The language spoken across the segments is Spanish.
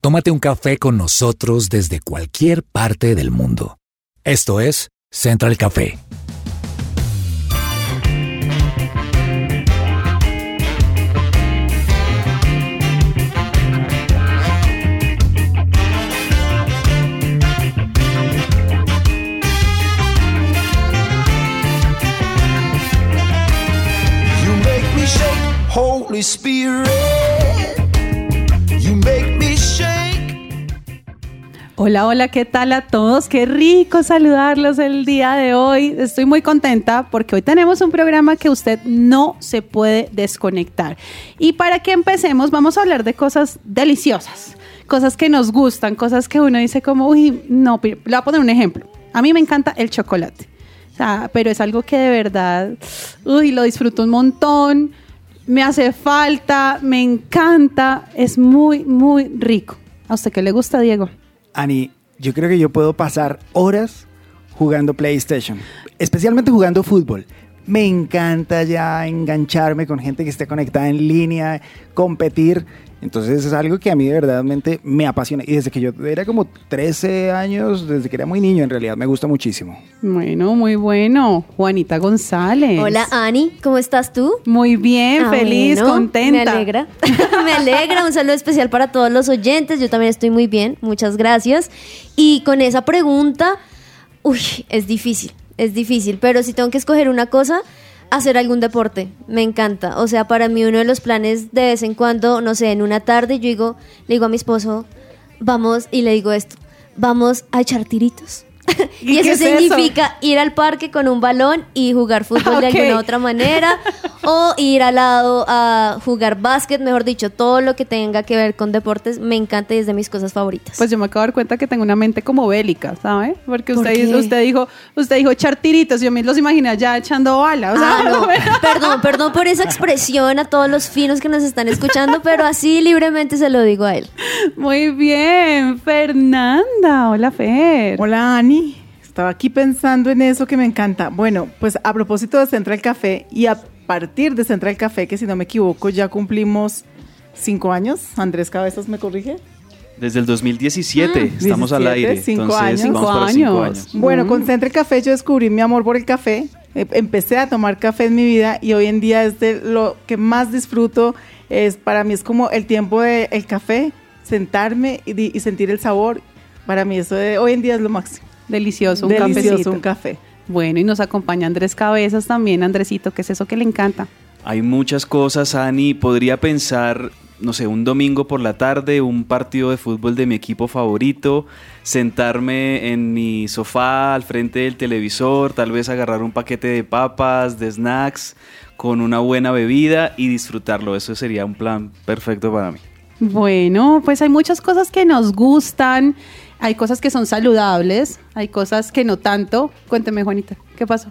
Tómate un café con nosotros desde cualquier parte del mundo. Esto es Central Café. You make me shake, Holy Spirit. Hola, hola, ¿qué tal a todos? Qué rico saludarlos el día de hoy. Estoy muy contenta porque hoy tenemos un programa que usted no se puede desconectar. Y para que empecemos, vamos a hablar de cosas deliciosas, cosas que nos gustan, cosas que uno dice como, uy, no, le voy a poner un ejemplo. A mí me encanta el chocolate, pero es algo que de verdad, uy, lo disfruto un montón, me hace falta, me encanta, es muy, muy rico. ¿A usted qué le gusta, Diego? Ani, yo creo que yo puedo pasar horas jugando PlayStation, especialmente jugando fútbol. Me encanta ya engancharme con gente que esté conectada en línea, competir. Entonces es algo que a mí de verdadmente me apasiona. Y desde que yo era como 13 años, desde que era muy niño, en realidad me gusta muchísimo. Bueno, muy bueno. Juanita González. Hola Ani, ¿cómo estás tú? Muy bien, Ah, feliz, bueno, contenta. Me alegra. me alegra. Un saludo especial para todos los oyentes. Yo también estoy muy bien. Muchas gracias. Y con esa pregunta, uy, es difícil. Es difícil. Pero si tengo que escoger una cosa, hacer algún deporte. Me encanta. O sea, para mí uno de los planes de vez en cuando, no sé, en una tarde, yo digo, le digo a mi esposo, vamos, y le digo esto, vamos a echar tiritos. ¿Y eso es eso? significa ir al parque con un balón y jugar fútbol de alguna otra manera o ir al lado a jugar básquet, mejor dicho, todo lo que tenga que ver con deportes me encanta y es de mis cosas favoritas. Pues yo me acabo de dar cuenta que tengo una mente como bélica, ¿sabe? Porque ¿Por usted, qué? usted dijo, usted dijo echar tiritos, yo me los imaginé ya echando bala. O sea, Ah, no. Perdón, perdón por esa expresión a todos los finos que nos están escuchando, pero así libremente se lo digo a él. Muy bien, Fernanda. Hola, Fer. Hola Ani, estaba aquí pensando en eso que me encanta. Bueno, pues a propósito de Central Café y a partir de Central Café, que si no me equivoco ya cumplimos cinco años, Andrés Cabezas me corrige. Desde el 2017 estamos al 17, aire. cinco entonces años. vamos Cinco para cinco años. años. Bueno, con Central Café yo descubrí mi amor por el café. Eh, Empecé a tomar café en mi vida y hoy en día es de lo que más disfruto. Es para mí es como el tiempo del café, sentarme y, y sentir el sabor. Para mí eso de hoy en día es lo máximo. Delicioso, un Delicioso cafecito. un café. Bueno, y nos acompaña Andrés Cabezas también, Andresito, ¿qué es eso que le encanta? Hay muchas cosas, Ani. Podría pensar, no sé, un domingo por la tarde, un partido de fútbol de mi equipo favorito, sentarme en mi sofá al frente del televisor, tal vez agarrar un paquete de papas, de snacks, con una buena bebida y disfrutarlo. Eso sería un plan perfecto para mí. Bueno, pues hay muchas cosas que nos gustan, hay cosas que son saludables, hay cosas que no tanto. Cuénteme, Juanita, ¿qué pasó?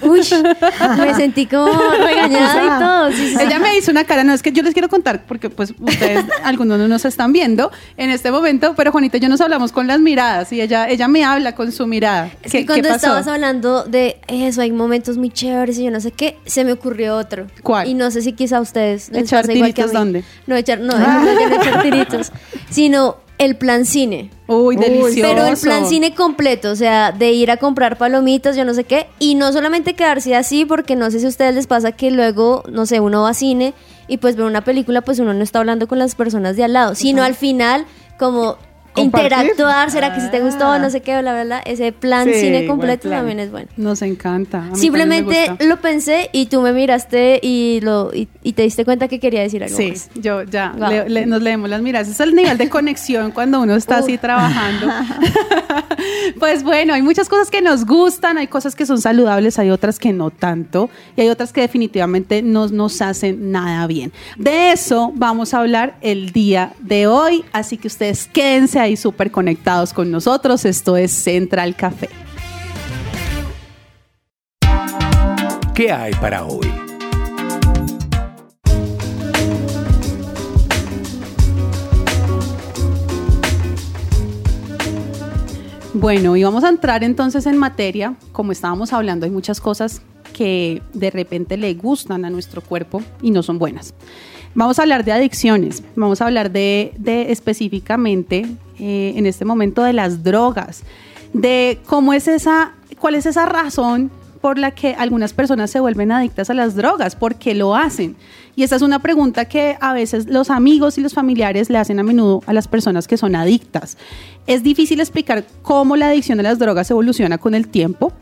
Uy, me sentí como regañada y todo. sí, sí, sí. Ella me hizo una cara, no es que yo les quiero contar, porque pues ustedes, algunos no nos están viendo en este momento, pero Juanita y yo nos hablamos con las miradas y ella, ella me habla con su mirada. Es ¿Qué, que cuando qué pasó? estabas hablando de eso, hay momentos muy chéveres y yo no sé qué, se me ocurrió otro. ¿Cuál? Y no sé si quizá a ustedes les ¿Echar pasa igual que a mí. dónde? No, echar, no, no, ya no echar tiritos, sino el plan cine. Uy, delicioso. Pero el plan cine completo, o sea, de ir a comprar palomitas, yo no sé qué, y no solamente quedarse así, porque no sé si a ustedes les pasa que luego, no sé, uno va a cine y pues ve una película, pues uno no está hablando con las personas de al lado, sino al final como Compartir. interactuar, será que si te gustó, Ah. no sé qué, bla, bla, bla, ese plan Sí, cine completo plan. también es bueno. Nos encanta. Simplemente lo pensé y tú me miraste y lo y, y te diste cuenta que quería decir algo Sí, más. yo ya, Wow. le- le- nos leemos las miradas. Ese es el nivel de conexión cuando uno está así trabajando. pues bueno, hay muchas cosas que nos gustan, hay cosas que son saludables, hay otras que no tanto, y hay otras que definitivamente no nos hacen nada bien. De eso vamos a hablar el día de hoy, así que ustedes quédense ahí súper conectados con nosotros. Esto es Central Café. ¿Qué hay para hoy? Bueno, y vamos a entrar entonces en materia. Como estábamos hablando, hay muchas cosas que de repente le gustan a nuestro cuerpo y no son buenas. Vamos a hablar de adicciones, vamos a hablar de, de específicamente eh, en este momento de las drogas, de cómo es esa, cuál es esa razón por la que algunas personas se vuelven adictas a las drogas, por qué lo hacen. Y esa es una pregunta que a veces los amigos y los familiares le hacen a menudo a las personas que son adictas. Es difícil explicar cómo la adicción a las drogas evoluciona con el tiempo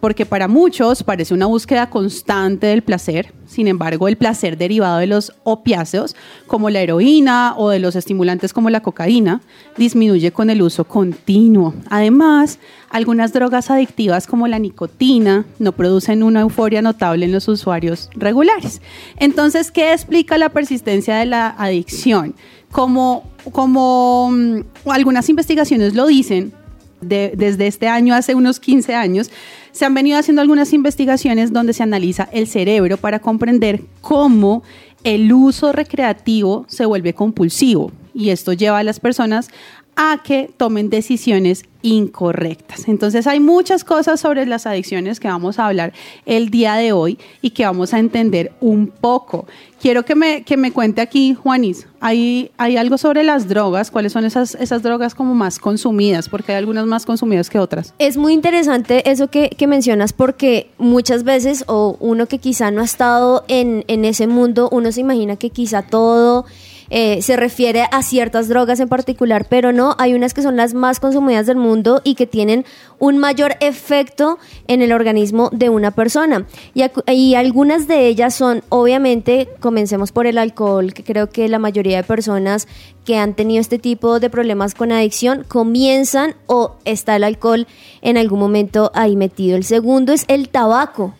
porque para muchos parece una búsqueda constante del placer. Sin embargo, el placer derivado de los opiáceos, como la heroína o de los estimulantes como la cocaína, disminuye con el uso continuo. Además, algunas drogas adictivas como la nicotina no producen una euforia notable en los usuarios regulares. Entonces, ¿qué explica la persistencia de la adicción? Como, como mm, algunas investigaciones lo dicen, desde este año, hace unos 15 años, se han venido haciendo algunas investigaciones donde se analiza el cerebro para comprender cómo el uso recreativo se vuelve compulsivo. Y esto lleva a las personas a que tomen decisiones incorrectas. Entonces hay muchas cosas sobre las adicciones que vamos a hablar el día de hoy y que vamos a entender un poco. Quiero que me, que me cuente aquí, Juanis, ¿hay, ¿hay algo sobre las drogas? ¿Cuáles son esas, esas drogas como más consumidas? Porque hay algunas más consumidas que otras. Es muy interesante eso que, que mencionas porque muchas veces, o uno que quizá no ha estado en, en ese mundo, uno se imagina que quizá todo eh, se refiere a ciertas drogas en particular, pero no, hay unas que son las más consumidas del mundo y que tienen un mayor efecto en el organismo de una persona. Y, y algunas de ellas son, obviamente, comencemos por el alcohol, que creo que la mayoría de personas que han tenido este tipo de problemas con adicción comienzan o está el alcohol en algún momento ahí metido. El segundo es el tabaco.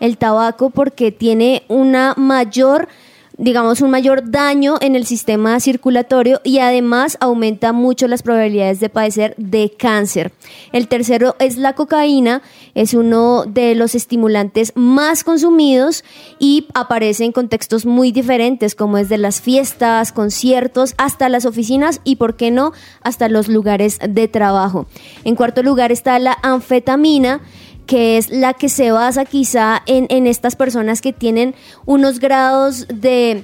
El tabaco porque tiene una mayor digamos, un mayor daño en el sistema circulatorio y además aumenta mucho las probabilidades de padecer de cáncer. El tercero es la cocaína, es uno de los estimulantes más consumidos y aparece en contextos muy diferentes, como es de las fiestas, conciertos, hasta las oficinas y, ¿por qué no?, hasta los lugares de trabajo. En cuarto lugar está la anfetamina, que es la que se basa quizá en, estas personas que tienen unos grados de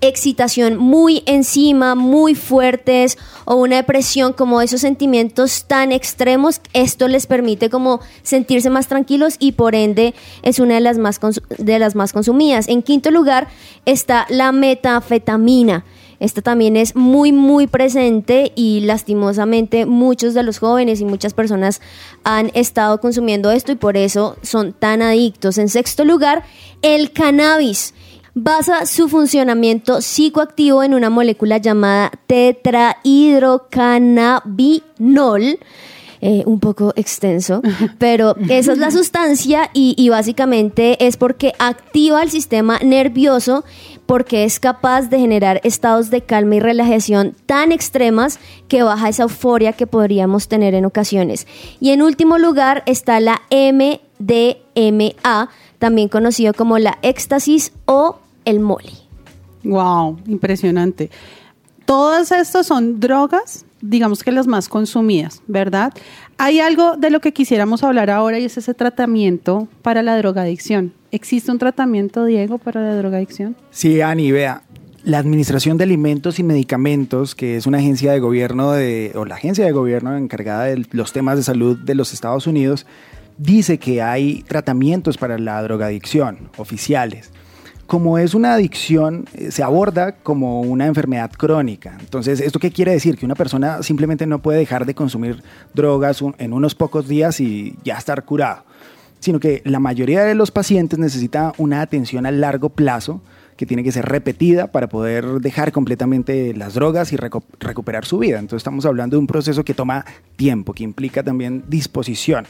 excitación muy encima, muy fuertes o una depresión, como esos sentimientos tan extremos, esto les permite como sentirse más tranquilos y por ende es una de las más, de las más consumidas. En quinto lugar está la metafetamina esta también es muy, muy presente y lastimosamente muchos de los jóvenes y muchas personas han estado consumiendo esto y por eso son tan adictos. En sexto lugar, el cannabis basa su funcionamiento psicoactivo en una molécula llamada tetrahidrocannabinol eh, un poco extenso, pero esa es la sustancia y, básicamente es porque activa el sistema nervioso porque es capaz de generar estados de calma y relajación tan extremas que baja esa euforia que podríamos tener en ocasiones. Y en último lugar está la MDMA, también conocido como la éxtasis o el moli. Wow, impresionante. Todas estas son drogas digamos que las más consumidas, ¿verdad? Hay algo de lo que quisiéramos hablar ahora y es ese tratamiento para la drogadicción. ¿Existe un tratamiento, Diego, para la drogadicción? Sí, Ani, vea. La Administración de Alimentos y Medicamentos, que es una agencia de gobierno de, o la agencia de gobierno encargada de los temas de salud de los Estados Unidos, dice que hay tratamientos para la drogadicción oficiales como es una adicción, eh, se aborda como una enfermedad crónica. Entonces, ¿esto qué quiere decir? Que una persona simplemente no puede dejar de consumir drogas en unos pocos días y ya estar curado, sino que la mayoría de los pacientes necesita una atención a largo plazo que tiene que ser repetida para poder dejar completamente las drogas y recuperar su vida. Entonces estamos hablando de un proceso que toma tiempo, que implica también disposición.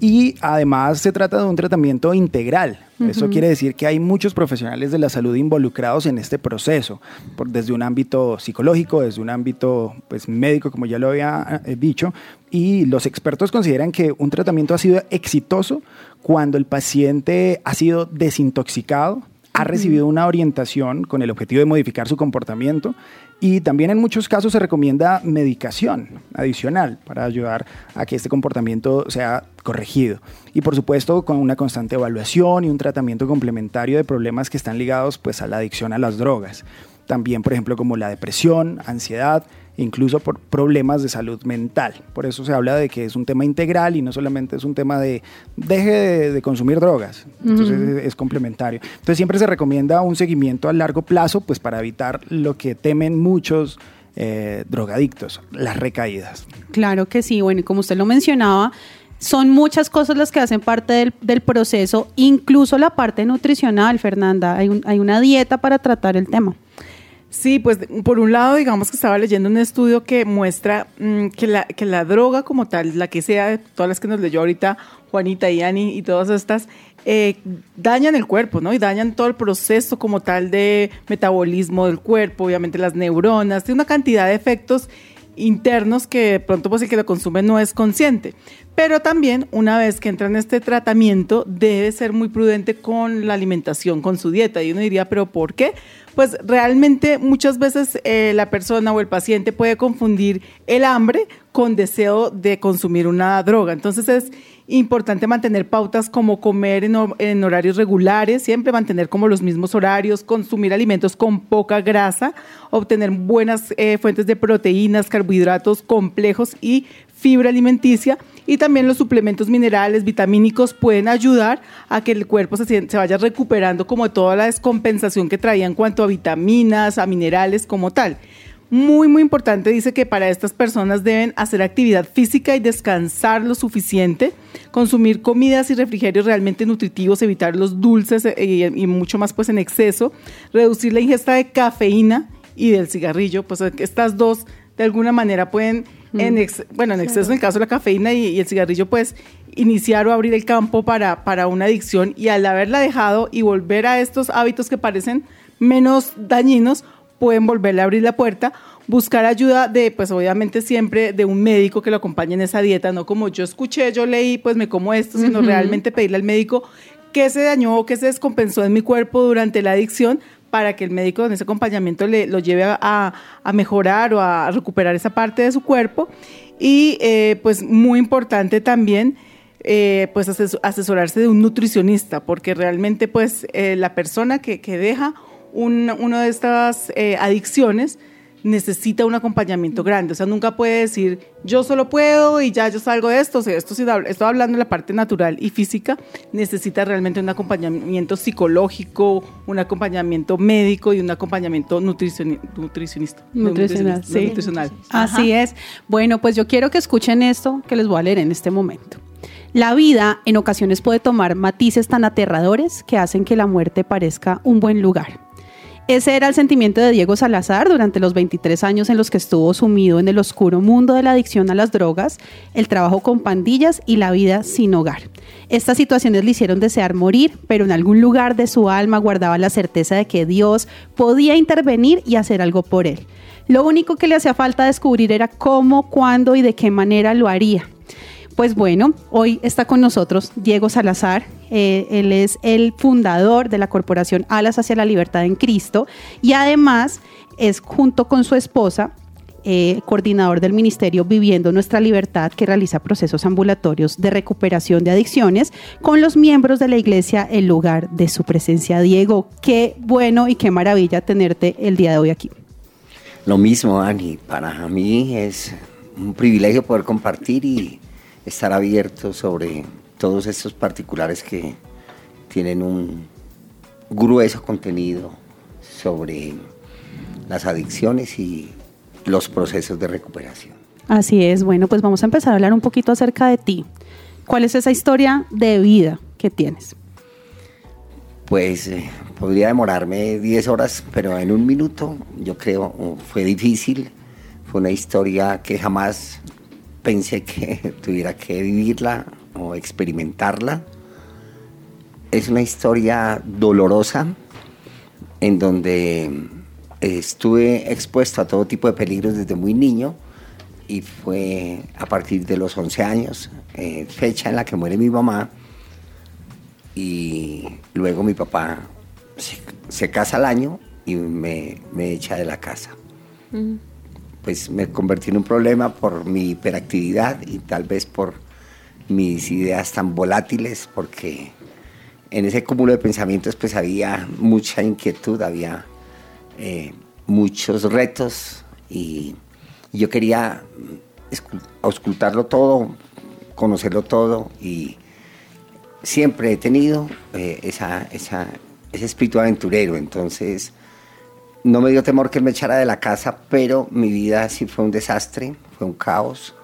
Y además se trata de un tratamiento integral. Eso quiere decir que hay muchos profesionales de la salud involucrados en este proceso, por, desde un ámbito psicológico, desde un ámbito pues, médico, como ya lo había eh, dicho, y los expertos consideran que un tratamiento ha sido exitoso cuando el paciente ha sido desintoxicado, ha recibido una orientación con el objetivo de modificar su comportamiento y también en muchos casos se recomienda medicación adicional para ayudar a que este comportamiento sea corregido. Y por supuesto con una constante evaluación y un tratamiento complementario de problemas que están ligados pues, a la adicción a las drogas. también, por ejemplo, como la depresión, ansiedad, incluso por problemas de salud mental. Por eso se habla de que es un tema integral y no solamente es un tema de deje de, de consumir drogas. Entonces es, es complementario. Entonces siempre se recomienda un seguimiento a largo plazo, pues para evitar lo que temen muchos eh, drogadictos, las recaídas. Claro que sí, bueno, y como usted lo mencionaba, son muchas cosas las que hacen parte del, del proceso, incluso la parte nutricional, Fernanda. Hay, un- hay una dieta para tratar el tema. Sí, pues por un lado, digamos que estaba leyendo un estudio que muestra mm, que, la, que la droga como tal, la que sea, todas las que nos leyó ahorita Juanita y Ani y todas estas, eh, dañan el cuerpo, ¿no? Y dañan todo el proceso como tal de metabolismo del cuerpo, obviamente las neuronas, tiene una cantidad de efectos internos que de pronto pues el que lo consume no es consciente. Pero también una vez que entra en este tratamiento debe ser muy prudente con la alimentación, con su dieta. Y uno diría, pero ¿por qué? Pues realmente muchas veces eh, la persona o el paciente puede confundir el hambre con deseo de consumir una droga. Entonces es importante mantener pautas como comer en, hor- en horarios regulares, siempre mantener como los mismos horarios, consumir alimentos con poca grasa, obtener buenas eh, fuentes de proteínas, carbohidratos complejos y fibra alimenticia. Y también los suplementos minerales, vitamínicos pueden ayudar a que el cuerpo se vaya recuperando como toda la descompensación que traía en cuanto a vitaminas, a minerales como tal. Muy, muy importante, dice que para estas personas deben hacer actividad física y descansar lo suficiente, consumir comidas y refrigerios realmente nutritivos, evitar los dulces eh, y, y mucho más pues en exceso, reducir la ingesta de cafeína y del cigarrillo, pues estas dos de alguna manera pueden, en ex- bueno, en exceso en el caso de la cafeína y, y el cigarrillo, pues iniciar o abrir el campo para, para una adicción y al haberla dejado y volver a estos hábitos que parecen menos dañinos, pueden volverle a abrir la puerta, buscar ayuda de, pues obviamente siempre de un médico que lo acompañe en esa dieta, no como yo escuché, yo leí, pues me como esto, sino realmente pedirle al médico qué se dañó o qué se descompensó en mi cuerpo durante la adicción para que el médico en ese acompañamiento le, lo lleve a, a- a mejorar o a recuperar esa parte de su cuerpo. Y eh, pues muy importante también eh, pues ases- asesorarse de un nutricionista, porque realmente pues eh, la persona que, que deja un- una de estas eh, adicciones necesita un acompañamiento grande, o sea, nunca puede decir yo solo puedo y ya yo salgo de esto, o sea, esto sí, estoy hablando de la parte natural y física, necesita realmente un acompañamiento psicológico, un acompañamiento médico y un acompañamiento nutricioni- nutricionista. Nutricional, sí. nutricional. Así es. Bueno, pues yo quiero que escuchen esto que les voy a leer en este momento. La vida en ocasiones puede tomar matices tan aterradores que hacen que la muerte parezca un buen lugar. Ese era el sentimiento de Diego Salazar durante los 23 años en los que estuvo sumido en el oscuro mundo de la adicción a las drogas, el trabajo con pandillas y la vida sin hogar. Estas situaciones le hicieron desear morir, pero en algún lugar de su alma guardaba la certeza de que Dios podía intervenir y hacer algo por él. Lo único que le hacía falta descubrir era cómo, cuándo y de qué manera lo haría. Pues bueno, hoy está con nosotros Diego Salazar. Eh, él es el fundador de la corporación Alas hacia la Libertad en Cristo y además es junto con su esposa eh, coordinador del ministerio Viviendo Nuestra Libertad, que realiza procesos ambulatorios de recuperación de adicciones con los miembros de la iglesia El lugar de su presencia. Diego, qué bueno y qué maravilla tenerte el día de hoy aquí. Lo mismo, Ani. Para mí es un privilegio poder compartir y estar abierto sobre todos estos particulares que tienen un grueso contenido sobre las adicciones y los procesos de recuperación. Así es, bueno, pues vamos a empezar a hablar un poquito acerca de ti. ¿Cuál es esa historia de vida que tienes? Pues eh, podría demorarme 10 horas, pero en un minuto yo creo fue difícil. Fue una historia que jamás pensé que tuviera que vivirla o experimentarla. Es una historia dolorosa en donde estuve expuesto a todo tipo de peligros desde muy niño y fue a partir de los 11 años, eh, fecha en la que muere mi mamá, y luego mi papá se, se casa al año y me, me echa de la casa. Pues me convertí en un problema por mi hiperactividad y tal vez por mis ideas tan volátiles, porque en ese cúmulo de pensamientos pues había mucha inquietud, había eh, muchos retos y yo quería auscultarlo todo, conocerlo todo y siempre he tenido eh, esa, ese espíritu aventurero, entonces no me dio temor que me echara de la casa, pero mi vida sí fue un desastre, fue un caos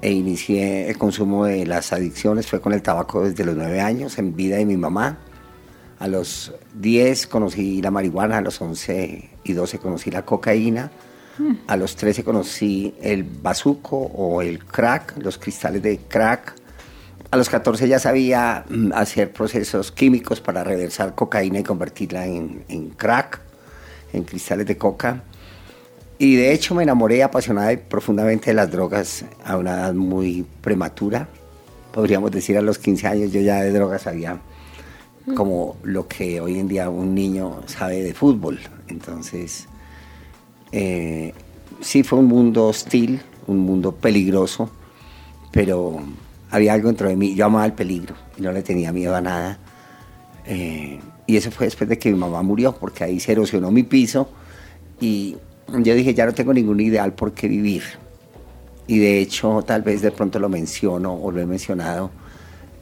e inicié el consumo de las adicciones, fue con el tabaco desde los nueve años, en vida de mi mamá. A los 10 conocí la marihuana, a los 11 y 12 conocí la cocaína, a los 13 conocí el bazuco o el crack, los cristales de crack. A los 14 ya sabía mm, hacer procesos químicos para reversar cocaína y convertirla en, en crack, en cristales de coca. Y de hecho me enamoré apasionada y profundamente de las drogas a una edad muy prematura. Podríamos decir a los 15 años yo ya de drogas sabía como lo que hoy en día un niño sabe de fútbol. Entonces, eh, sí fue un mundo hostil, un mundo peligroso, pero había algo dentro de mí. Yo amaba el peligro y no le tenía miedo a nada. Eh, y eso fue después de que mi mamá murió, porque ahí se erosionó mi piso y yo dije, ya no tengo ningún ideal por qué vivir. Y de hecho, tal vez de pronto lo menciono o lo he mencionado,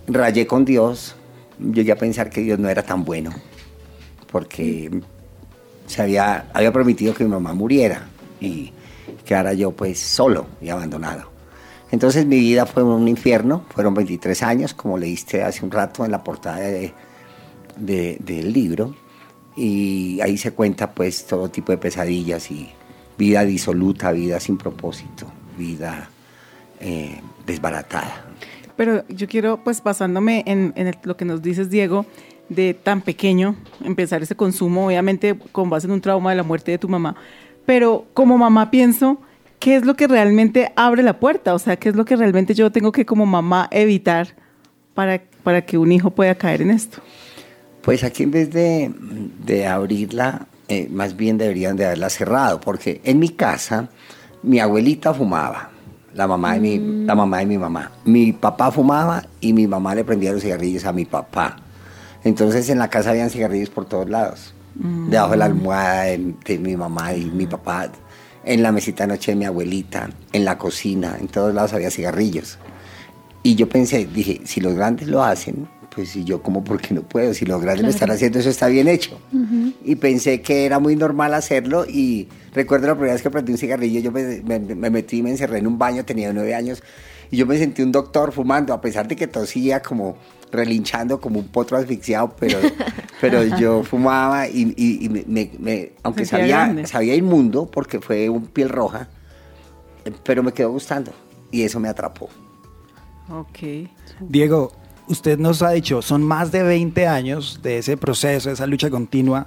rayé con Dios, llegué a pensar que Dios no era tan bueno, porque se había, había permitido que mi mamá muriera y quedara yo pues solo y abandonado. Entonces mi vida fue un infierno, fueron 23 años, como leíste hace un rato en la portada de- del libro, y ahí se cuenta pues todo tipo de pesadillas y vida disoluta, vida sin propósito, vida eh, desbaratada. Pero yo quiero, pues basándome en, lo que nos dices, Diego, de tan pequeño, empezar ese consumo, obviamente con base en un trauma de la muerte de tu mamá, pero como mamá pienso, ¿qué es lo que realmente abre la puerta? O sea, ¿qué es lo que realmente yo tengo que como mamá evitar para, para que un hijo pueda caer en esto? Pues aquí en vez de, de abrirla, eh, más bien deberían de haberla cerrado, porque en mi casa mi abuelita fumaba, la mamá, de mi, la mamá de mi mamá. Mi papá fumaba y mi mamá le prendía los cigarrillos a mi papá. Entonces en la casa habían cigarrillos por todos lados, debajo de la almohada de, de mi mamá y mi papá, en la mesita de noche de mi abuelita, en la cocina, en todos lados había cigarrillos. Y yo pensé, dije, si los grandes lo hacen, pues si yo como por qué no puedo, si los grandes lo están haciendo, eso está bien hecho. Y pensé que era muy normal hacerlo y recuerdo la primera vez que prendí un cigarrillo, yo me, me- me metí, me encerré en un baño, tenía nueve años, y yo me sentí un doctor fumando, a pesar de que tosía como relinchando como un potro asfixiado, pero, pero yo fumaba y, y- y me, me- me- aunque sabía, grande. sabía inmundo porque fue un piel roja, pero me quedó gustando y eso me atrapó. Ok. Diego, usted nos ha dicho, son más de 20 años de ese proceso, de esa lucha continua.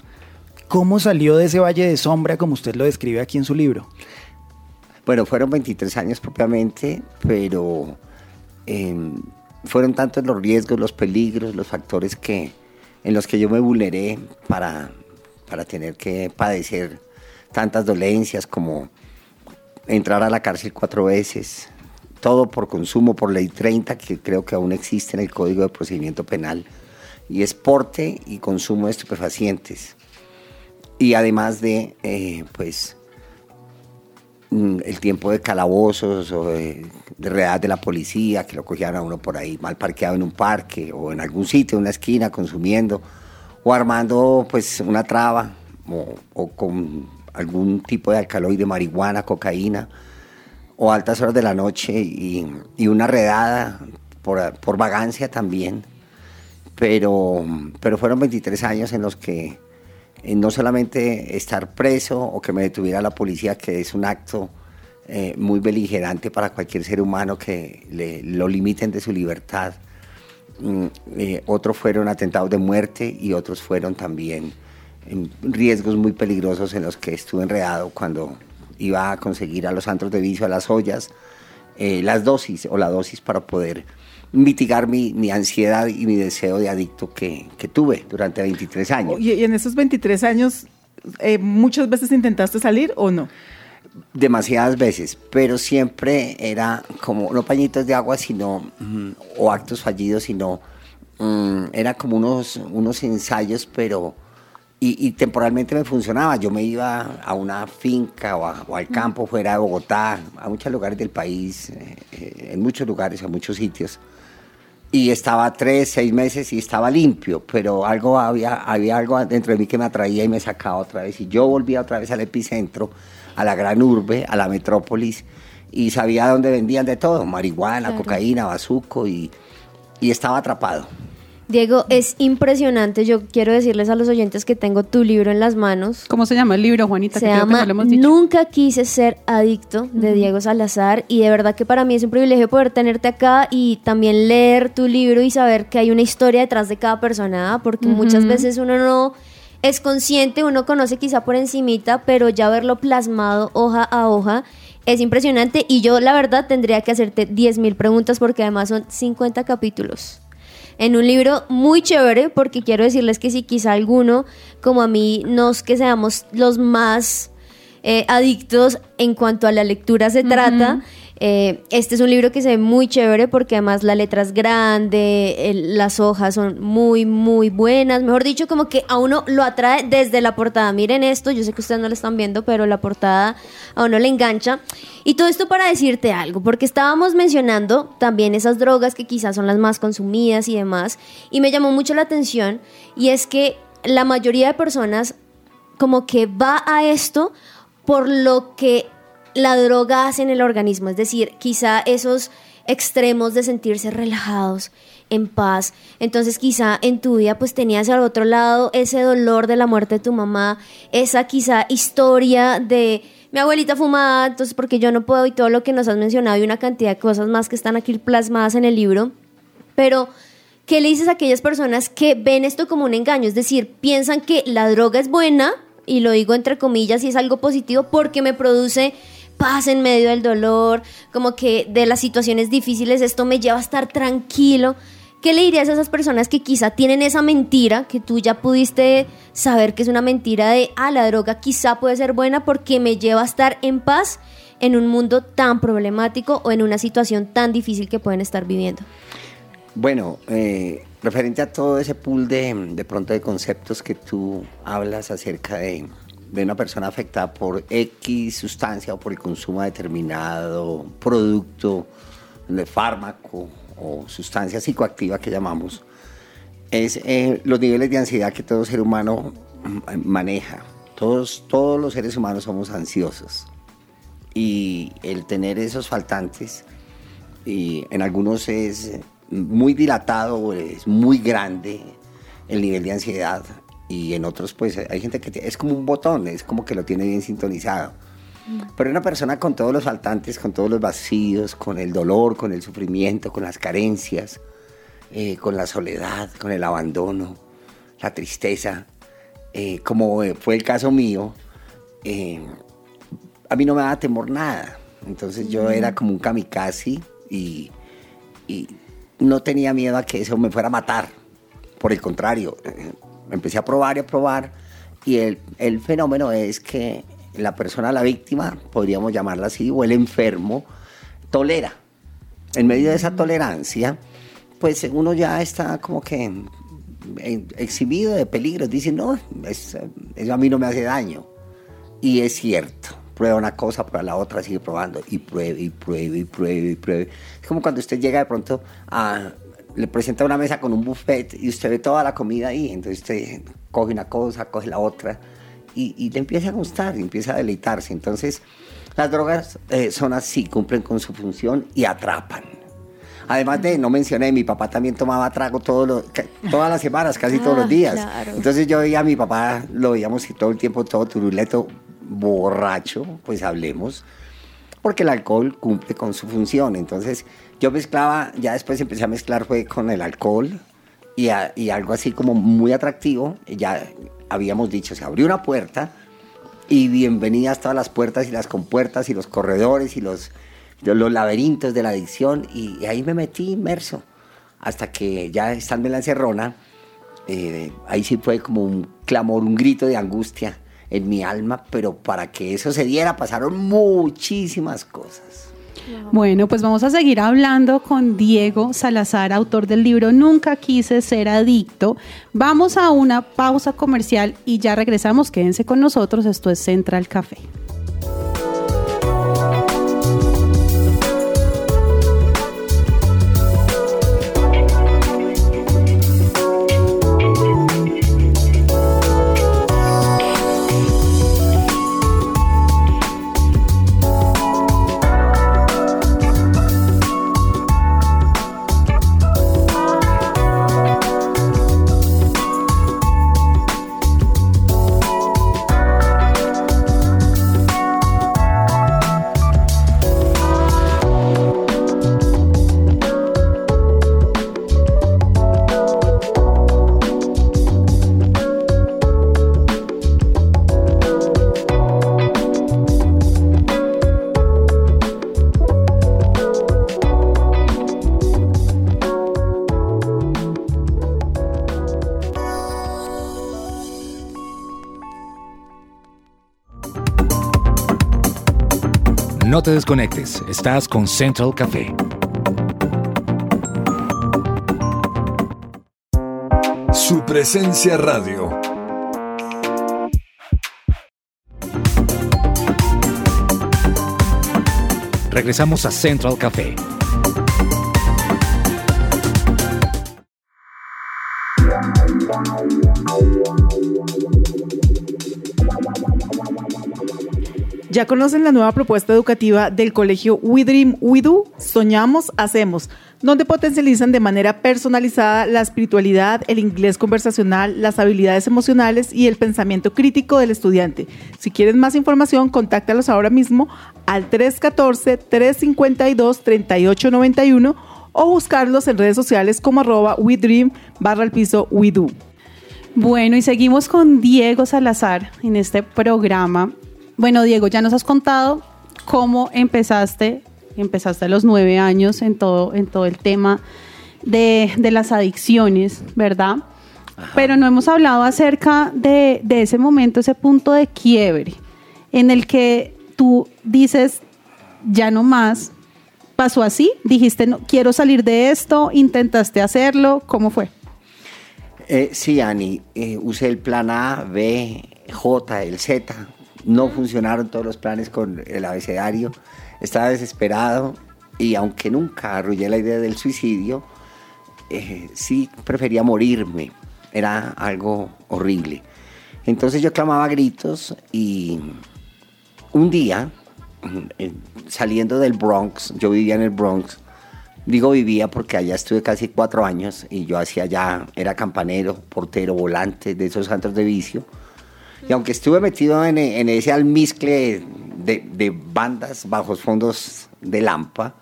¿Cómo salió de ese valle de sombra como usted lo describe aquí en su libro? Bueno, fueron 23 años propiamente, pero eh, fueron tantos los riesgos, los peligros, los factores que, en los que yo me vulneré para, para tener que padecer tantas dolencias como entrar a la cárcel cuatro veces, todo por consumo, por ley 30, que creo que aún existe en el Código de Procedimiento Penal, y es porte y consumo de estupefacientes. Y además de, eh, pues, mm, el tiempo de calabozos o de, de de la policía, que lo cogían a uno por ahí mal parqueado en un parque o en algún sitio, en una esquina, consumiendo, o armando pues una traba, o, o con algún tipo de alcaloide, marihuana, cocaína, o altas horas de la noche y, una redada por, por vagancia también. Pero, pero fueron 23 años en los que eh, no solamente estar preso o que me detuviera la policía, que es un acto eh, muy beligerante para cualquier ser humano que lo limiten de su libertad. Mm, eh, otros fueron atentados de muerte y otros fueron también em, riesgos muy peligrosos en los que estuve enredado cuando iba a conseguir a los antros de vicio, a las ollas, eh, las dosis o la dosis para poder mitigar mi, mi ansiedad y mi deseo de adicto que, que tuve durante 23 años. Y, y en esos 23 años, eh, ¿muchas veces intentaste salir o no? demasiadas veces, pero siempre era como no pañitos de agua, sino mm, o actos fallidos, sino mm, era como unos unos ensayos, pero y, y temporalmente me funcionaba. Yo me iba a una finca o, a- o al campo fuera de Bogotá, a muchos lugares del país, eh, eh, en muchos lugares, a muchos sitios. Y estaba tres, seis meses y estaba limpio, pero algo había, había algo dentro de mí que me atraía y me sacaba otra vez. Y yo volvía otra vez al epicentro, a la gran urbe, a la metrópolis, y sabía dónde vendían de todo, marihuana, Claro. cocaína, bazuco, y, y estaba atrapado. Diego, es impresionante. Yo quiero decirles a los oyentes que tengo tu libro en las manos. ¿Cómo se llama el libro, Juanita? Se que que llama lo hemos dicho. Nunca quise ser adicto de Diego Salazar y de verdad que para mí es un privilegio poder tenerte acá y también leer tu libro y saber que hay una historia detrás de cada persona, ¿ah? porque muchas veces uno no es consciente, uno conoce quizá por encimita, pero ya verlo plasmado hoja a hoja es impresionante y yo la verdad tendría que hacerte 10.000 preguntas porque además son 50 capítulos en un libro muy chévere porque quiero decirles que si quizá alguno como a mí no es que seamos los más eh, adictos en cuanto a la lectura se trata eh, este es un libro que se ve muy chévere porque además la letra es grande, las hojas son muy, muy buenas. Mejor dicho, como que a uno lo atrae desde la portada. Miren esto, yo sé que ustedes no lo están viendo, pero la portada a uno le engancha. Y todo esto para decirte algo, porque estábamos mencionando también esas drogas que quizás son las más consumidas y demás. Y me llamó mucho la atención, y es que la mayoría de personas como que va a esto por lo que la droga hace en el organismo, es decir, quizá esos extremos de sentirse relajados, en paz. Entonces quizá en tu vida pues tenías al otro lado ese dolor de la muerte de tu mamá, esa quizá historia de mi abuelita fumaba, entonces porque yo no puedo y todo lo que nos has mencionado y una cantidad de cosas más que están aquí plasmadas en el libro. Pero ¿Qué le dices a aquellas personas que ven esto como un engaño? Es decir, piensan que la droga es buena, y lo digo entre comillas, y es algo positivo porque me produce paz en medio del dolor, como que de las situaciones difíciles esto me lleva a estar tranquilo. ¿Qué le dirías a esas personas que quizá tienen esa mentira, que tú ya pudiste saber que es una mentira de, ah, la droga quizá puede ser buena porque me lleva a estar en paz en un mundo tan problemático o en una situación tan difícil que pueden estar viviendo? Bueno, eh, referente a todo ese pool de, de pronto de conceptos que tú hablas acerca de, de una persona afectada por X sustancia o por el consumo de determinado producto, de fármaco o sustancia psicoactiva que llamamos, es eh, los niveles de ansiedad que todo ser humano mm, maneja. Todos, todos los seres humanos somos ansiosos y el tener esos faltantes y en algunos es muy dilatado, es muy grande el nivel de ansiedad y en otros pues hay gente que es como un botón, es como que lo tiene bien sintonizado. Pero una persona con todos los faltantes, con todos los vacíos, con el dolor, con el sufrimiento, con las carencias, eh, con la soledad, con el abandono, la tristeza, eh, como eh, fue el caso mío, eh, a mí no me daba temor nada. Entonces yo era como un kamikaze y, y no tenía miedo a que eso me fuera a matar. Por el contrario, empecé a probar y a probar y el, el fenómeno es que la persona, la víctima, podríamos llamarla así, o el enfermo, tolera. En medio de esa tolerancia, pues uno ya está como que exhibido de peligro. Dice, no, es- eso a mí no me hace daño. Y es cierto. Prueba una cosa, prueba la otra, sigue probando. Y pruebe, y pruebe, y pruebe, y pruebe. Es como cuando usted llega de pronto a... Le presenta una mesa con un buffet y usted ve toda la comida ahí. Entonces usted coge una cosa, coge la otra. Y, y le empieza a gustar, y empieza a deleitarse. Entonces, las drogas eh, son así, cumplen con su función y atrapan. Además de, no mencioné, mi papá también tomaba trago todos los- todas las semanas, casi todos Ah, los días. claro. Entonces yo veía a mi papá, lo veíamos y todo el tiempo todo turuleto, borracho, pues hablemos, porque el alcohol cumple con su función. Entonces yo mezclaba, ya después empecé a mezclar fue con el alcohol y, a- y algo así como muy atractivo. Ya habíamos dicho, se abrió una puerta y bienvenidas todas las puertas y las compuertas y los corredores y los, los laberintos de la adicción y, y ahí me metí inmerso hasta que ya estando en la encerrona, eh, ahí sí fue como un clamor, un grito de angustia en mi alma, pero para que eso se diera pasaron muchísimas cosas. Bueno, pues vamos a seguir hablando con Diego Salazar, autor del libro Nunca quise ser adicto. Vamos a una pausa comercial y ya regresamos. Quédense con nosotros. Esto es Central Café. No te desconectes, estás con Central Café. Su presencia radio. Regresamos a Central Café. Ya conocen la nueva propuesta educativa del colegio We Dream We Do, Soñamos, Hacemos, donde potencializan de manera personalizada la espiritualidad, el inglés conversacional, las habilidades emocionales y el pensamiento crítico del estudiante. Si quieres más información, contáctalos ahora mismo al 314-352-3891 o buscarlos en redes sociales como arroba We Dream barra el piso We Do. Bueno, y seguimos con Diego Salazar en este programa. Bueno, Diego, ya nos has contado cómo empezaste, empezaste a los nueve años en todo, en todo el tema de, de las adicciones, ¿verdad? Pero no hemos hablado acerca de, de ese momento, ese punto de quiebre, en el que tú dices, ya no más, pasó así, dijiste, no, quiero salir de esto, intentaste hacerlo, ¿cómo fue? Eh, sí, Ani, eh, usé el plan A, B, J, el Z. No funcionaron todos los planes con el abecedario. Estaba desesperado y aunque nunca arrullé la idea del suicidio, eh, sí prefería morirme. Era algo horrible. Entonces yo clamaba gritos y un día, saliendo del Bronx, yo vivía en el Bronx, digo vivía porque allá estuve casi cuatro años y yo hacía allá, era campanero, portero, volante de esos santos de vicio. Y aunque estuve metido en, ese almizcle de, de bandas bajos fondos de Lampa,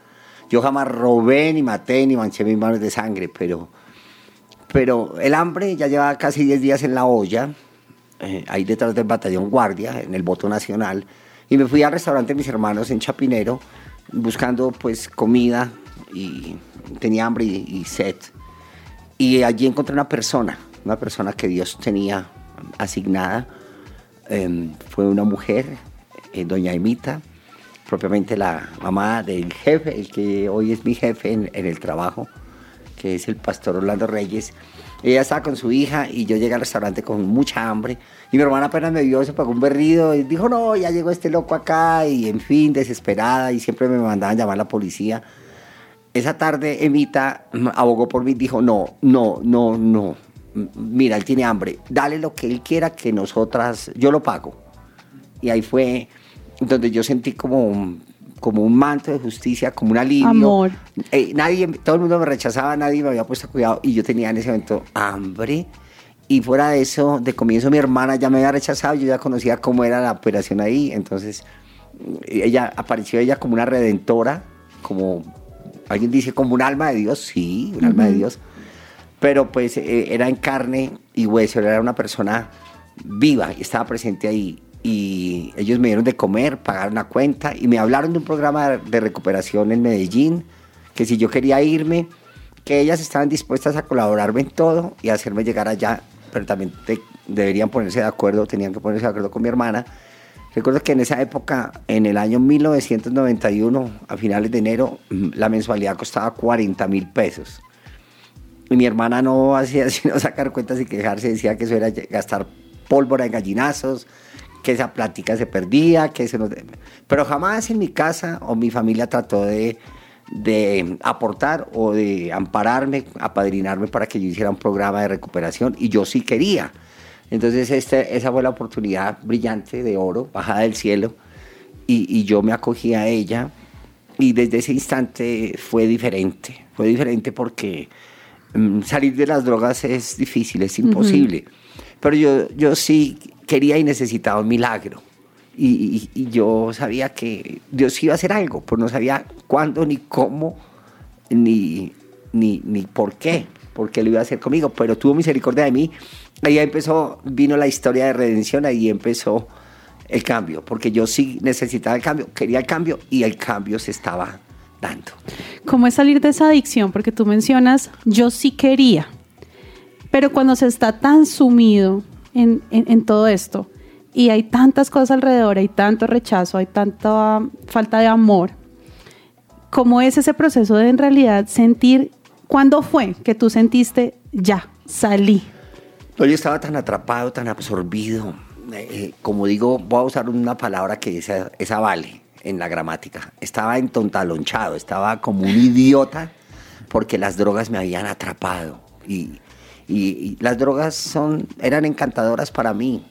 yo jamás robé, ni maté, ni manché mis manos de sangre, pero, pero el hambre ya llevaba casi 10 días en la olla, eh, ahí detrás del batallón guardia, en el voto nacional, y me fui al restaurante de mis hermanos en Chapinero, buscando pues comida, y tenía hambre y, y sed. Y allí encontré una persona, una persona que Dios tenía asignada, eh, fue una mujer, eh, doña Emita, propiamente la mamá del jefe, el que hoy es mi jefe en, el trabajo, que es el pastor Orlando Reyes. Ella estaba con su hija y yo llegué al restaurante con mucha hambre. Y mi hermana apenas me vio, se pagó un berrido y dijo, no, ya llegó este loco acá. Y en fin, desesperada. Y siempre me mandaban llamar a la policía. Esa tarde Emita abogó por mí, dijo, no, no, no, no. Mira, él tiene hambre. Dale lo que él quiera que nosotras, yo lo pago. Y ahí fue donde yo sentí como un, como un manto de justicia, como un alivio. Amor. Eh, nadie, todo el mundo me rechazaba, nadie me había puesto cuidado y yo tenía en ese momento hambre. Y fuera de eso, de comienzo mi hermana ya me había rechazado, yo ya conocía cómo era la operación ahí, entonces ella apareció ella como una redentora, como alguien dice como un alma de Dios, sí, un alma de Dios, pero pues eh, era en carne y hueso, era una persona viva y estaba presente ahí. Y ellos me dieron de comer, pagaron la cuenta y me hablaron de un programa de- recuperación en Medellín, que si yo quería irme, que ellas estaban dispuestas a colaborarme en todo y hacerme llegar allá, pero también deberían ponerse de acuerdo, tenían que ponerse de acuerdo con mi hermana, Recuerdo que en esa época, en el año 1991, a finales de enero, mm, la mensualidad costaba 40 mil pesos. Y mi hermana no hacía sino sacar cuentas y quejarse, decía que eso era gastar pólvora en gallinazos, que esa plática se perdía, que eso no... Pero jamás en mi casa o mi familia trató de, de aportar o de ampararme, apadrinarme para que yo hiciera un programa de recuperación y yo sí quería. Entonces este, esa fue la oportunidad brillante de oro, bajada del cielo, y, y yo me acogí a ella y desde ese instante fue diferente, fue diferente porque salir de las drogas es difícil, es imposible, pero yo, yo sí quería y necesitaba un milagro. Y, y- y yo sabía que Dios iba a hacer algo, pero no sabía cuándo, ni cómo, ni, ni, ni por qué, porque lo iba a hacer conmigo, pero tuvo misericordia de mí. Ahí empezó, vino la historia de redención, ahí empezó el cambio, porque yo sí necesitaba el cambio, quería el cambio y el cambio se estaba dando. ¿Cómo es salir de esa adicción? Porque tú mencionas, yo sí quería, pero cuando se está tan sumido en, en- en todo esto y hay tantas cosas alrededor, hay tanto rechazo, hay tanta falta de amor, ¿cómo es ese proceso de en realidad sentir, cuándo fue que tú sentiste, ya, salí? No, yo estaba tan atrapado, tan absorbido. eh, eh, como digo, voy a usar una palabra que esa, esa vale en la gramática. Estaba entontalonchado, estaba como un idiota porque las drogas me habían atrapado. Y, las drogas son, eran encantadoras para mí.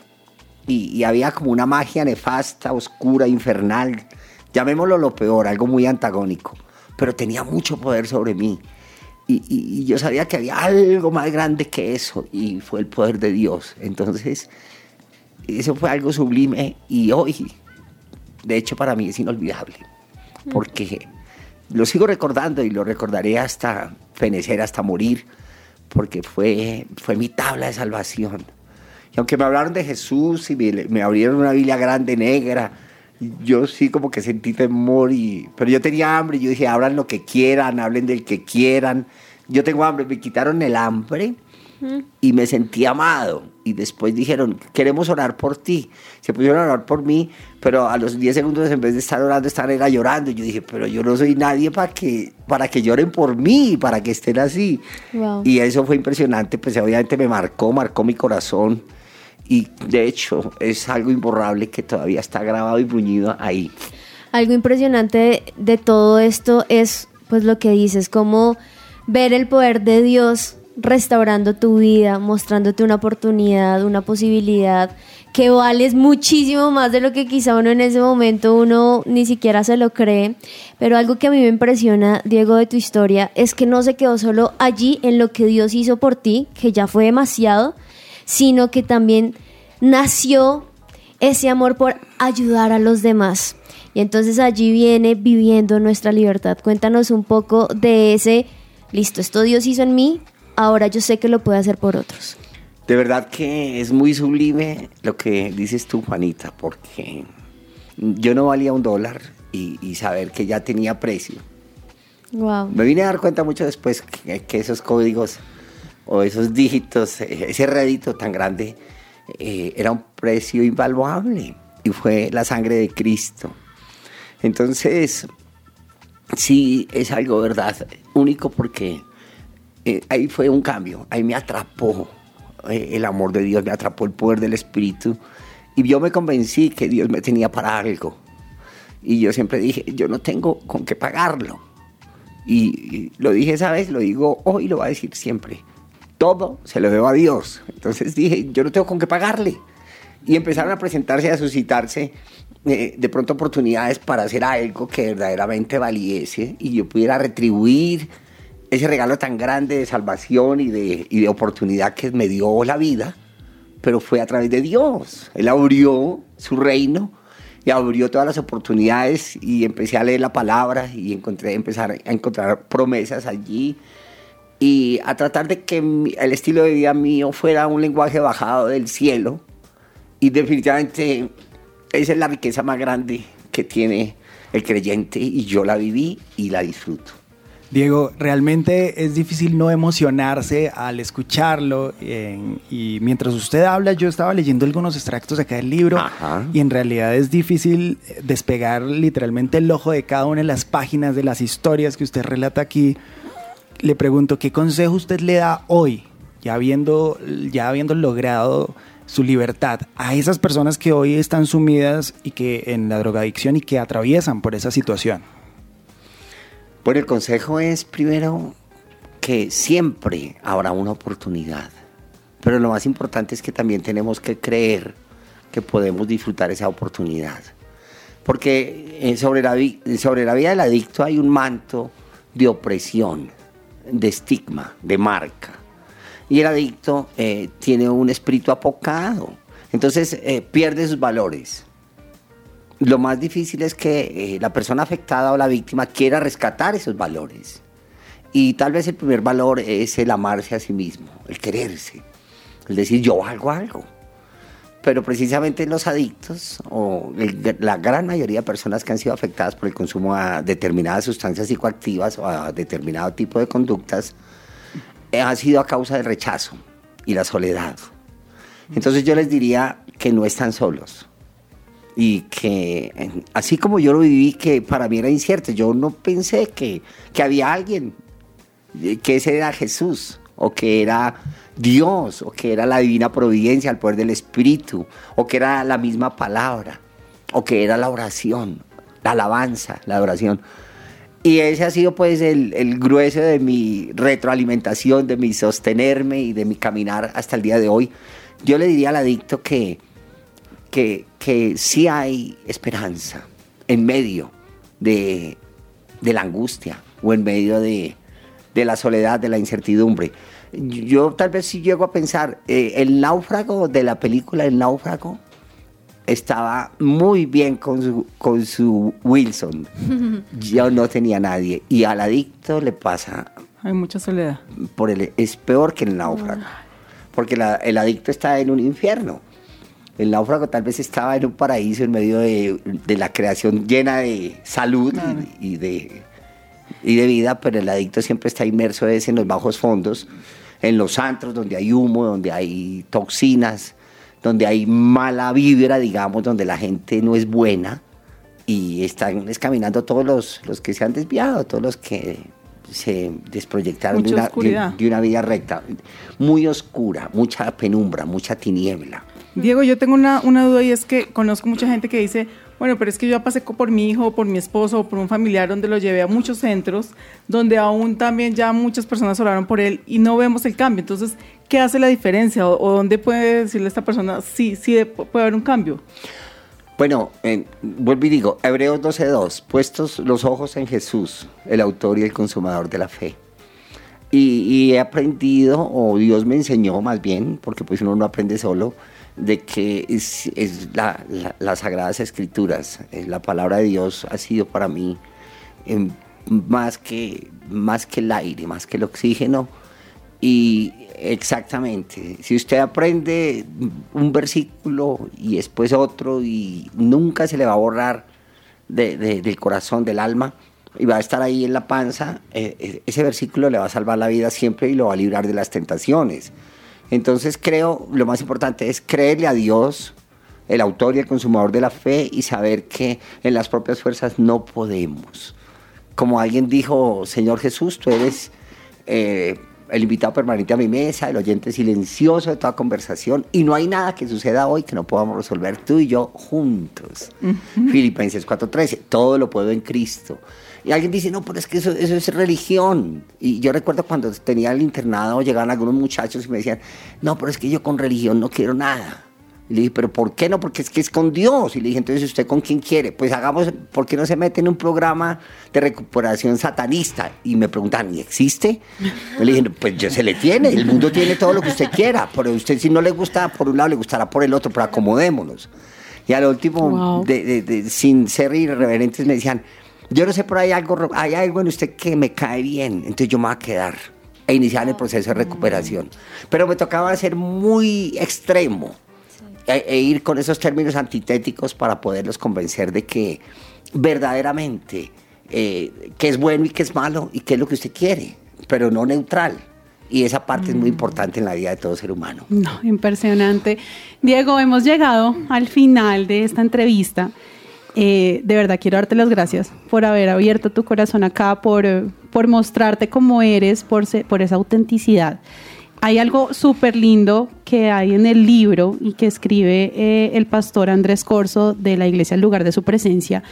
Y, había como una magia nefasta, oscura, infernal. Llamémoslo lo peor, algo muy antagónico. Pero tenía mucho poder sobre mí. Y yo sabía que había algo más grande que eso, y fue el poder de Dios. Entonces, eso fue algo sublime y hoy, de hecho, para mí es inolvidable, porque lo sigo recordando y lo recordaré hasta fenecer, hasta morir, porque fue, fue mi tabla de salvación. Y aunque me hablaron de Jesús y me, me abrieron una Biblia grande, negra, yo sí como que sentí temor, y, pero yo tenía hambre, y yo dije, hablan lo que quieran, hablen del que quieran. Yo tengo hambre, me quitaron el hambre y me sentí amado. Y después dijeron, queremos orar por ti. Se pusieron a orar por mí, pero a los 10 segundos en vez de estar orando, estaban era llorando. Yo dije, pero yo no soy nadie para que, para que lloren por mí, para que estén así. Wow. Y eso fue impresionante, pues obviamente me marcó, marcó mi corazón. Y de hecho es algo imborrable que todavía está grabado y bruñido ahí. Algo impresionante de, de todo esto es pues lo que dices, como ver el poder de Dios restaurando tu vida, mostrándote una oportunidad, una posibilidad que vales muchísimo más de lo que quizá uno en ese momento uno ni siquiera se lo cree. Pero algo que a mí me impresiona, Diego, de tu historia, es que no se quedó solo allí en lo que Dios hizo por ti, que ya fue demasiado, sino que también nació ese amor por ayudar a los demás. Y entonces allí viene viviendo nuestra libertad. Cuéntanos un poco de ese, listo, esto Dios hizo en mí, ahora yo sé que lo puede hacer por otros. De verdad que es muy sublime lo que dices tú, Juanita, porque yo no valía un dólar y, y saber que ya tenía precio. Wow. Me vine a dar cuenta mucho después que, que esos códigos o esos dígitos, eh, ese rédito tan grande, eh, era un precio invaluable y fue la sangre de Cristo. Entonces, sí, es algo, ¿verdad? Único porque eh, ahí fue un cambio, ahí me atrapó eh, el amor de Dios, me atrapó el poder del Espíritu y yo me convencí que Dios me tenía para algo. Y yo siempre dije, yo no tengo con qué pagarlo. Y, lo dije esa vez, lo digo hoy, lo voy a decir siempre. Todo se lo debo a Dios. Entonces dije, yo no tengo con qué pagarle. Y empezaron a presentarse, a suscitarse eh, de pronto oportunidades para hacer algo que verdaderamente valiese y yo pudiera retribuir ese regalo tan grande de salvación y de, oportunidad que me dio la vida, pero fue a través de Dios. Él abrió su reino y abrió todas las oportunidades y empecé a leer la palabra y encontré, empezar a encontrar promesas allí y a tratar de que el estilo de vida mío fuera un lenguaje bajado del cielo y definitivamente esa es la riqueza más grande que tiene el creyente y yo la viví y la disfruto. Diego, realmente es difícil no emocionarse al escucharlo y mientras usted habla yo estaba leyendo algunos extractos acá del libro Ajá. y en realidad es difícil despegar literalmente el ojo de cada una de las páginas de las historias que usted relata aquí. Le pregunto, ¿qué consejo usted le da hoy, ya habiendo, ya habiendo logrado su libertad, a esas personas que hoy están sumidas y que en la drogadicción y que atraviesan por esa situación? Bueno, el consejo es primero que siempre habrá una oportunidad, pero lo más importante es que también tenemos que creer que podemos disfrutar esa oportunidad. Porque eh, sobre la, sobre la vida del adicto hay un manto de opresión, de estigma, de marca. Y el adicto eh, tiene un espíritu apocado. Entonces eh, pierde sus valores. Lo más difícil es que eh, la persona afectada o la víctima quiera rescatar esos valores. Y tal vez el primer valor es el amarse a sí mismo, el quererse, el decir yo valgo algo. Pero precisamente los adictos o el- la gran mayoría de personas que han sido afectadas por el consumo a determinadas sustancias psicoactivas o a determinado tipo de conductas eh, ha sido a causa del rechazo y la soledad. Entonces yo les diría que no están solos y que eh, así como yo lo viví, que para mí era incierto, yo no pensé que, que había alguien, eh, que ese era Jesús, o que era Dios, o que era la divina providencia, el poder del Espíritu, o que era la misma palabra, o que era la oración, la alabanza, la adoración. Y ese ha sido pues el, el grueso de mi retroalimentación, de mi sostenerme y de mi caminar hasta el día de hoy. Yo le diría al adicto que, que, que sí hay esperanza en medio de, de la angustia o en medio de, de la soledad, de la incertidumbre. Yo tal vez sí llego a pensar, eh, el náufrago de la película El náufrago estaba muy bien con su, con su Wilson. Yo no tenía nadie. Y al adicto le pasa Hay mucha soledad. por el, es peor que el náufrago. Porque la- el adicto está en un infierno. El náufrago tal vez estaba en un paraíso en medio de, de la creación llena de salud y, y de, y de vida, pero el adicto siempre está inmerso es en los bajos fondos, en los antros donde hay humo, donde hay toxinas, donde hay mala vibra, digamos, donde la gente no es buena y están descaminando todos los, los que se han desviado, todos los que se desproyectaron de una, de- de una vida recta, muy oscura, mucha penumbra, mucha tiniebla. Diego, yo tengo una, una duda y es que conozco mucha gente que dice, bueno, pero es que yo ya pasé por mi hijo, por mi esposo, o por un familiar donde lo llevé a muchos centros, donde aún también ya muchas personas oraron por él y no vemos el cambio. Entonces, ¿qué hace la diferencia? ¿O, o dónde puede decirle a esta persona, sí, sí pu- puede haber un cambio? Bueno, eh, vuelvo y digo, Hebreos 12.2, puestos los ojos en Jesús, el autor y el consumador de la fe. Y, y he aprendido, o Dios me enseñó más bien, porque pues uno no aprende solo, de que es, es la- la- las sagradas escrituras, eh, la palabra de Dios ha sido para mí em, más, que, más que el aire, más que el oxígeno. Y exactamente, si usted aprende un versículo y después otro y nunca se le va a borrar de- de- del corazón, del alma, y va a estar ahí en la panza, eh, eh, ese versículo le va a salvar la vida siempre y lo va a librar de las tentaciones. Entonces creo, lo más importante es creerle a Dios, el autor y el consumador de la fe, y saber que en las propias fuerzas no podemos. Como alguien dijo, Señor Jesús, tú eres eh, el invitado permanente a mi mesa, el oyente silencioso de toda conversación, y no hay nada que suceda hoy que no podamos resolver tú y yo juntos. Filipenses 4:13, todo lo puedo en Cristo. Y alguien dice, no, pero es que eso, eso es religión. Y yo recuerdo cuando tenía el internado, llegaban algunos muchachos y me decían, no, pero es que yo con religión no quiero nada. Y le dije, pero ¿por qué no? Porque es que es con Dios. Y le dije, entonces, ¿usted con quién quiere? Pues hagamos, ¿por qué no se mete en un programa de recuperación satanista? Y me preguntan, ¿y existe? Y le dije, pues yo se le tiene, el mundo tiene todo lo que usted quiera, pero usted si no le gusta por un lado, le gustará por el otro, pero acomodémonos. Y al último, Wow. de- de- de- sin ser irreverentes, me decían, yo no sé, pero hay algo, hay algo en usted que me cae bien, entonces yo me voy a quedar. E iniciar el proceso de recuperación. Pero me tocaba ser muy extremo e, e ir con esos términos antitéticos para poderlos convencer de que verdaderamente eh, qué es bueno y qué es malo y qué es lo que usted quiere, pero no neutral. Y esa parte es muy importante en la vida de todo ser humano. No, impresionante. Diego, hemos llegado al final de esta entrevista. Eh, de verdad quiero darte las gracias por haber abierto tu corazón acá, por, por mostrarte cómo eres, por, se- por esa autenticidad. Hay algo súper lindo que hay en el libro y que escribe eh, el pastor Andrés Corso de la Iglesia El Lugar de Su Presencia,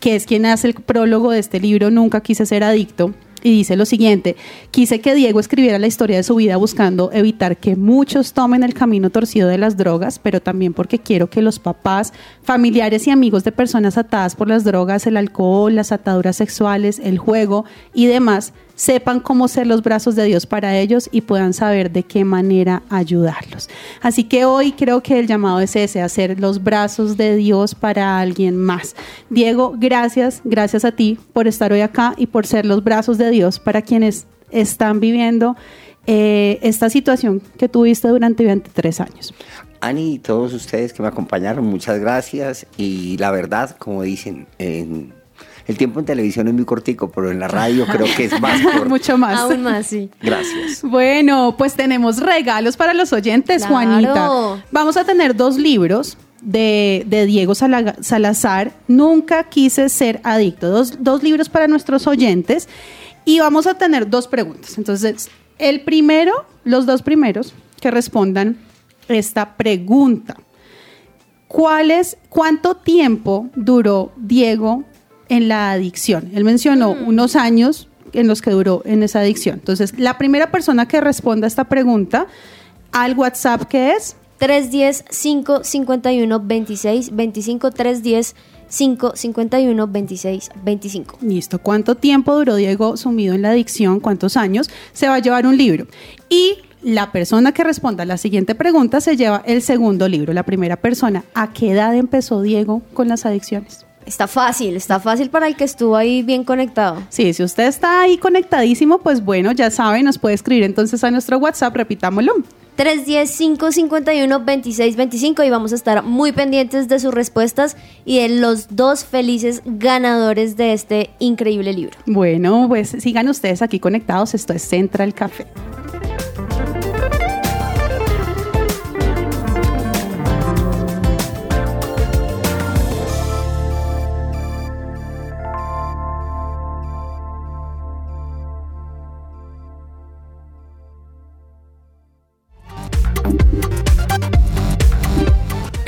que es quien hace el prólogo de este libro, Nunca quise ser adicto. Y dice lo siguiente, quise que Diego escribiera la historia de su vida buscando evitar que muchos tomen el camino torcido de las drogas, pero también porque quiero que los papás, familiares y amigos de personas atadas por las drogas, el alcohol, las ataduras sexuales, el juego y demás, sepan cómo ser los brazos de Dios para ellos y puedan saber de qué manera ayudarlos. Así que hoy creo que el llamado es ese, hacer los brazos de Dios para alguien más. Diego, gracias, gracias a ti por estar hoy acá y por ser los brazos de Dios para quienes están viviendo eh, esta situación que tuviste durante 23 años. Ani y todos ustedes que me acompañaron, muchas gracias. Y la verdad, como dicen, en- el tiempo en televisión es muy cortico, pero en la radio creo que es más corto. Mucho más. Aún más, sí. Gracias. Bueno, pues tenemos regalos para los oyentes, Claro. Juanita. Vamos a tener dos libros de, de Diego Sala- Salazar, Nunca quise ser adicto. Dos, dos libros para nuestros oyentes. Y vamos a tener dos preguntas. Entonces, el primero, los dos primeros que respondan esta pregunta. ¿Cuál es, ¿Cuánto tiempo duró Diego en la adicción? Él mencionó unos años en los que duró en esa adicción. Entonces, la primera persona que responda a esta pregunta al WhatsApp que es 310-551-26-25, 310-551-26-25. Listo. ¿Cuánto tiempo duró Diego sumido en la adicción? ¿Cuántos años? Se va a llevar un libro. Y la persona que responda a la siguiente pregunta se lleva el segundo libro. La primera persona, ¿a qué edad empezó Diego con las adicciones? Está fácil, está fácil para el que estuvo ahí bien conectado. Sí, si usted está ahí conectadísimo, pues bueno, ya sabe, nos puede escribir entonces a nuestro WhatsApp, repitámoslo. 310-551-2625 y vamos a estar muy pendientes de sus respuestas y de los dos felices ganadores de este increíble libro. Bueno, pues sigan ustedes aquí conectados, esto es Central Café.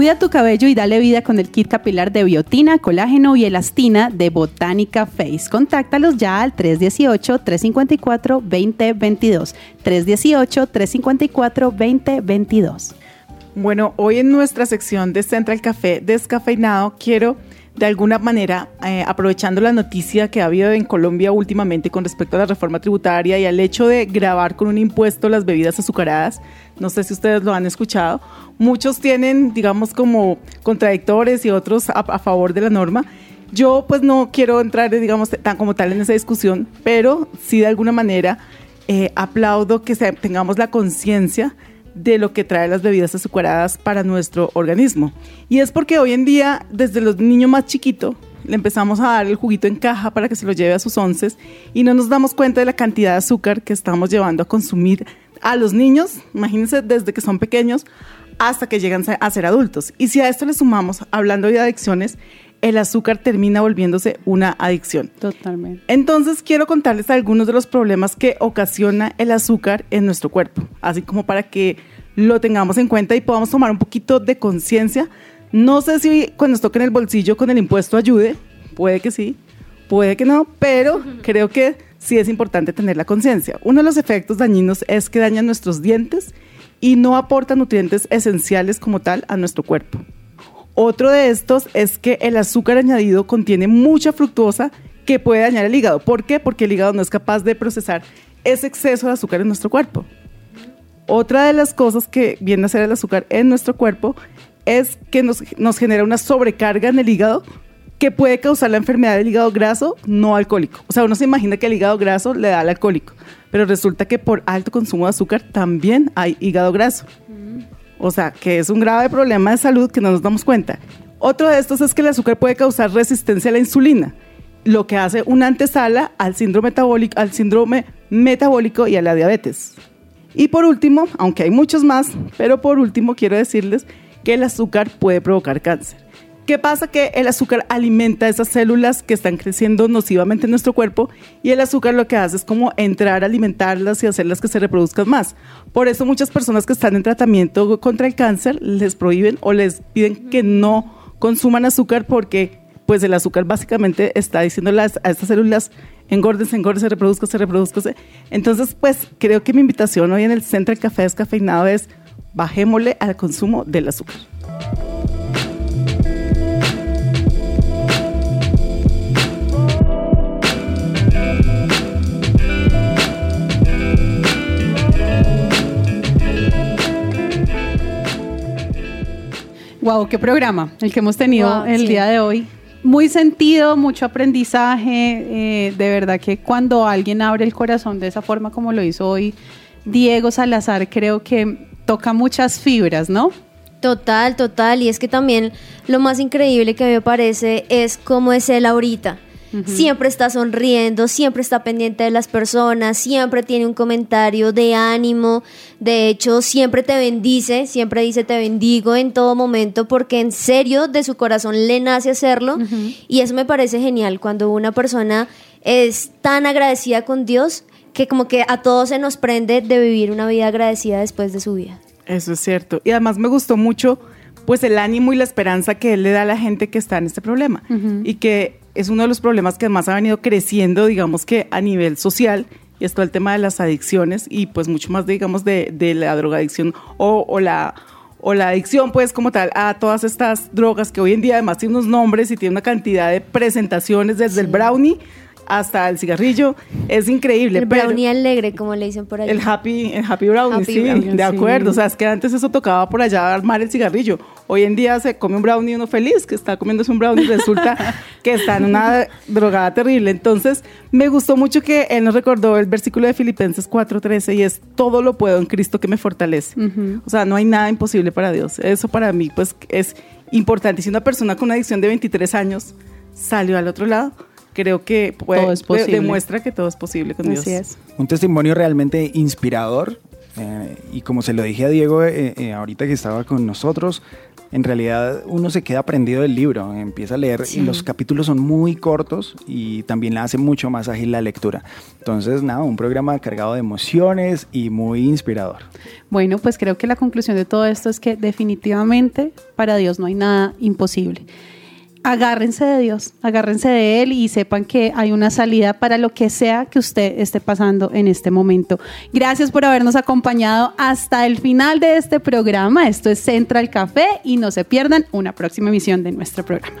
Cuida tu cabello y dale vida con el kit capilar de biotina, colágeno y elastina de Botánica Face. Contáctalos ya al 318-354-2022. 318-354-2022. Bueno, hoy en nuestra sección de Central Café descafeinado quiero de alguna manera, eh, aprovechando la noticia que ha habido en Colombia últimamente con respecto a la reforma tributaria y al hecho de grabar con un impuesto las bebidas azucaradas, no sé si ustedes lo han escuchado, muchos tienen, digamos, como contradictores y otros a, favor de la norma. Yo pues no quiero entrar, digamos, tan como tal en esa discusión, pero sí de alguna manera eh, aplaudo que tengamos la conciencia de lo que trae las bebidas azucaradas para nuestro organismo. Y es porque hoy en día, desde los niños más chiquitos, le empezamos a dar el juguito en caja para que se lo lleve a sus onces y no nos damos cuenta de la cantidad de azúcar que estamos llevando a consumir a los niños, imagínense desde que son pequeños hasta que llegan a ser adultos. Y si a esto le sumamos, hablando de adicciones, el azúcar termina volviéndose una adicción. Totalmente. Entonces quiero contarles algunos de los problemas que ocasiona el azúcar en nuestro cuerpo, así como para que lo tengamos en cuenta y podamos tomar un poquito de conciencia. No sé si cuando nos toque en el bolsillo con el impuesto ayude, puede que sí, puede que no, pero creo que sí es importante tener la conciencia. Uno de los efectos dañinos es que dañan nuestros dientes y no aporta nutrientes esenciales como tal a nuestro cuerpo. Otro de estos es que el azúcar añadido contiene mucha fructuosa que puede dañar el hígado. ¿Por qué? Porque el hígado no es capaz de procesar ese exceso de azúcar en nuestro cuerpo. Otra de las cosas que viene a hacer el azúcar en nuestro cuerpo es que nos, nos genera una sobrecarga en el hígado que puede causar la enfermedad del hígado graso no alcohólico. O sea, uno se imagina que el hígado graso le da al alcohólico, pero resulta que por alto consumo de azúcar también hay hígado graso. O sea, que es un grave problema de salud que no nos damos cuenta. Otro de estos es que el azúcar puede causar resistencia a la insulina, lo que hace una antesala al síndrome metabólico, al síndrome metabólico y a la diabetes. Y por último, aunque hay muchos más, pero por último quiero decirles que el azúcar puede provocar cáncer. ¿Qué pasa? Que el azúcar alimenta esas células que están creciendo nocivamente en nuestro cuerpo y el azúcar lo que hace es como entrar a alimentarlas y hacerlas que se reproduzcan más. Por eso muchas personas que están en tratamiento contra el cáncer les prohíben o les piden que no consuman azúcar porque pues el azúcar básicamente está diciendo a estas células engórdense, engórdense, reproduzcanse, reproduzcanse. Entonces, pues creo que mi invitación hoy en el Centro del Café Descafeinado es bajémosle al consumo del azúcar. Wow, qué programa el que hemos tenido Wow, el sí. día de hoy. Muy sentido, mucho aprendizaje. eh, de verdad que cuando alguien abre el corazón de esa forma como lo hizo hoy Diego Salazar, creo que toca muchas fibras, ¿no? Total, total. Y es que también lo más increíble que me parece es cómo es él ahorita. Siempre está sonriendo, siempre está pendiente de las personas, siempre tiene un comentario de ánimo. De hecho, siempre te bendice, siempre dice te bendigo en todo momento porque en serio de su corazón le nace hacerlo. Y eso me parece genial cuando una persona es tan agradecida con Dios que como que a todos se nos prende de vivir una vida agradecida después de su vida. Eso es cierto. Y además me gustó mucho pues el ánimo y la esperanza que él le da a la gente que está en este problema. Y que es uno de los problemas que más ha venido creciendo, digamos que a nivel social, y es todo el tema de las adicciones y pues mucho más, digamos, de, de la drogadicción o, o la o la adicción, pues, como tal, a todas estas drogas que hoy en día además tiene unos nombres y tiene una cantidad de presentaciones, desde el brownie hasta el cigarrillo. Es increíble. El pero- brownie alegre, como le dicen por ahí. el happy, el happy brownie, Happy sí, brownie, de sí. acuerdo. O sea, es que antes eso tocaba por allá armar el cigarrillo. Hoy en día se come un brownie uno feliz, que está comiéndose un brownie y resulta que está en una drogada terrible. Entonces, me gustó mucho que él nos recordó el versículo de Filipenses 4:13 y es todo lo puedo en Cristo que me fortalece. O sea, no hay nada imposible para Dios. Eso para mí, pues, es importante. Si una persona con una adicción de 23 años salió al otro lado, creo que puede- Todo es posible. demuestra que todo es posible con Dios. Así es. Un testimonio realmente inspirador. eh, y como se lo dije a Diego eh, eh, ahorita que estaba con nosotros, en realidad uno se queda aprendido del libro, empieza a leer y los capítulos son muy cortos y también le hace mucho más ágil la lectura. Entonces, nada, un programa cargado de emociones y muy inspirador. Bueno, pues creo que la conclusión de todo esto es que definitivamente para Dios no hay nada imposible. Agárrense de Dios, agárrense de Él y sepan que hay una salida para lo que sea que usted esté pasando en este momento. Gracias por habernos acompañado hasta el final de este programa. Esto es Central Café y no se pierdan una próxima emisión de nuestro programa.